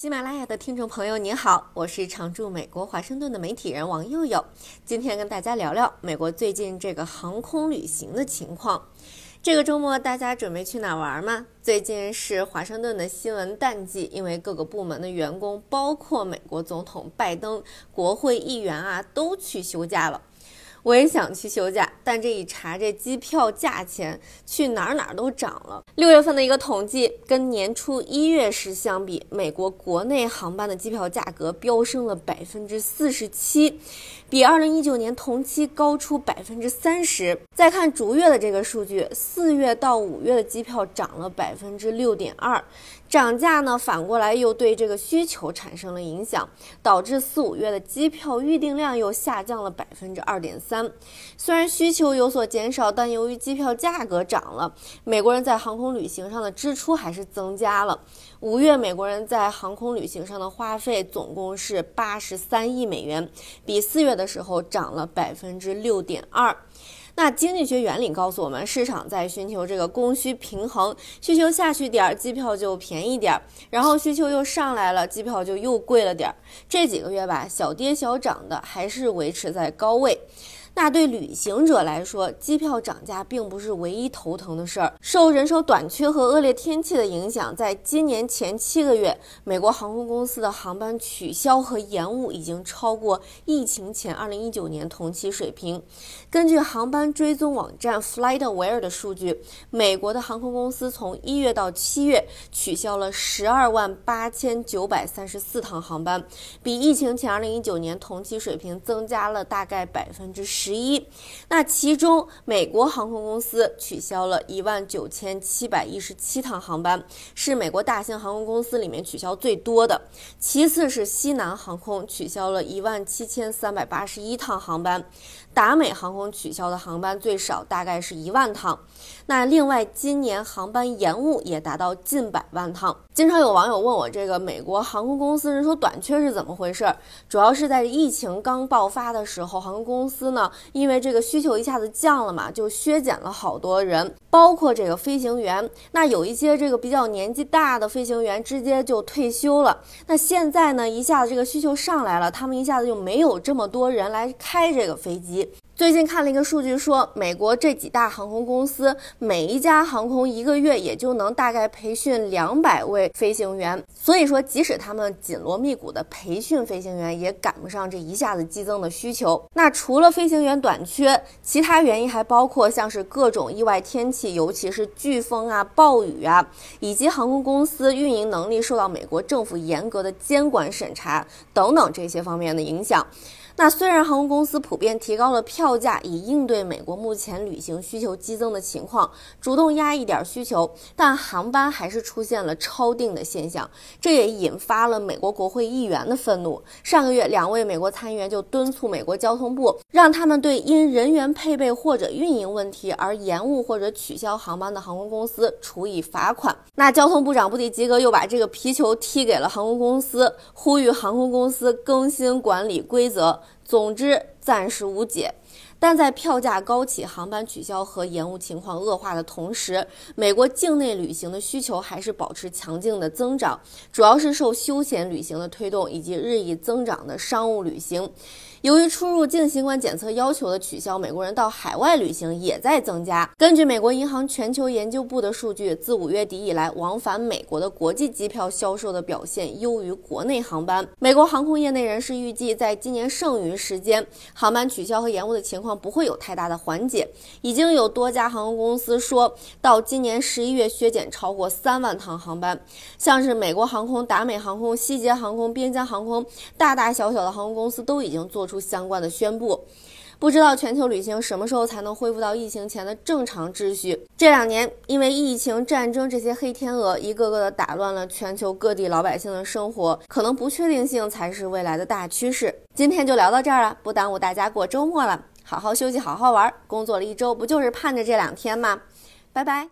喜马拉雅的听众朋友，您好，我是常驻美国华盛顿的媒体人王佑佑。今天跟大家聊聊美国最近这个航空旅行的情况。这个周末大家准备去哪玩吗？最近是华盛顿的新闻淡季，因为各个部门的员工，包括美国总统拜登、国会议员啊，都去休假了。我也想去休假，但这一查，这机票价钱去哪儿哪儿都涨了。六月份的一个统计，跟年初一月时相比，美国国内航班的机票价格飙升了百分之四十七，比二零一九年同期高出百分之三十。再看逐月的这个数据，四月到五月的机票涨了百分之六点二。涨价呢，反过来又对这个需求产生了影响，导致四五月的机票预订量又下降了百分之二点三。虽然需求有所减少，但由于机票价格涨了，美国人在航空旅行上的支出还是增加了。五月美国人在航空旅行上的花费总共是八十三亿美元，比四月的时候涨了百分之六点二。那经济学原理告诉我们，市场在寻求这个供需平衡，需求下去点儿，机票就便宜点儿；然后需求又上来了，机票就又贵了点儿。这几个月吧，小跌小涨的，还是维持在高位。那对旅行者来说，机票涨价并不是唯一头疼的事儿。受人手短缺和恶劣天气的影响，在今年前七个月，美国航空公司的航班取消和延误已经超过疫情前二零一九年同期水平。根据航班追踪网站 FlightAware 的数据，美国的航空公司从一月到七月取消了十二万八千九百三十四趟航班，比疫情前二零一九年同期水平增加了大概百分之十。十一，那其中美国航空公司取消了一万九千七百一十七趟航班，是美国大型航空公司里面取消最多的。其次是西南航空取消了一万七千三百八十一趟航班，达美航空取消的航班最少，大概是一万趟。那另外今年航班延误也达到近百万趟。经常有网友问我，这个美国航空公司人手短缺是怎么回事？主要是在疫情刚爆发的时候，航空公司呢。因为这个需求一下子降了嘛，就削减了好多人，包括这个飞行员。那有一些这个比较年纪大的飞行员直接就退休了。那现在呢，一下子这个需求上来了，他们一下子就没有这么多人来开这个飞机。最近看了一个数据，说美国这几大航空公司每一家航空一个月也就能大概培训两百位飞行员，所以说即使他们紧锣密鼓的培训飞行员，也赶不上这一下子激增的需求。那除了飞行员短缺，其他原因还包括像是各种意外天气，尤其是飓风啊、暴雨啊，以及航空公司运营能力受到美国政府严格的监管审查等等这些方面的影响。那虽然航空公司普遍提高了票价，以应对美国目前旅行需求激增的情况，主动压一点需求，但航班还是出现了超订的现象，这也引发了美国国会议员的愤怒。上个月，两位美国参议员就敦促美国交通部，让他们对因人员配备或者运营问题而延误或者取消航班的航空公司处以罚款。那交通部长布迪吉格又把这个皮球踢给了航空公司，呼吁航空公司更新管理规则。总之，暂时无解。但在票价高企、航班取消和延误情况恶化的同时，美国境内旅行的需求还是保持强劲的增长，主要是受休闲旅行的推动以及日益增长的商务旅行。由于出入境新冠检测要求的取消，美国人到海外旅行也在增加。根据美国银行全球研究部的数据，自五月底以来，往返美国的国际机票销售的表现优于国内航班。美国航空业内人士预计，在今年剩余时间，航班取消和延误的情况况不会有太大的缓解。已经有多家航空公司说到，今年十一月削减超过三万趟航班。像是美国航空、达美航空、西捷航空、边疆航空，大大小小的航空公司都已经做。出相关的宣布，不知道全球旅行什么时候才能恢复到疫情前的正常秩序。这两年，因为疫情、战争这些黑天鹅，一个个的打乱了全球各地老百姓的生活，可能不确定性才是未来的大趋势。今天就聊到这儿了，不耽误大家过周末了，好好休息，好好玩。工作了一周，不就是盼着这两天吗？拜拜。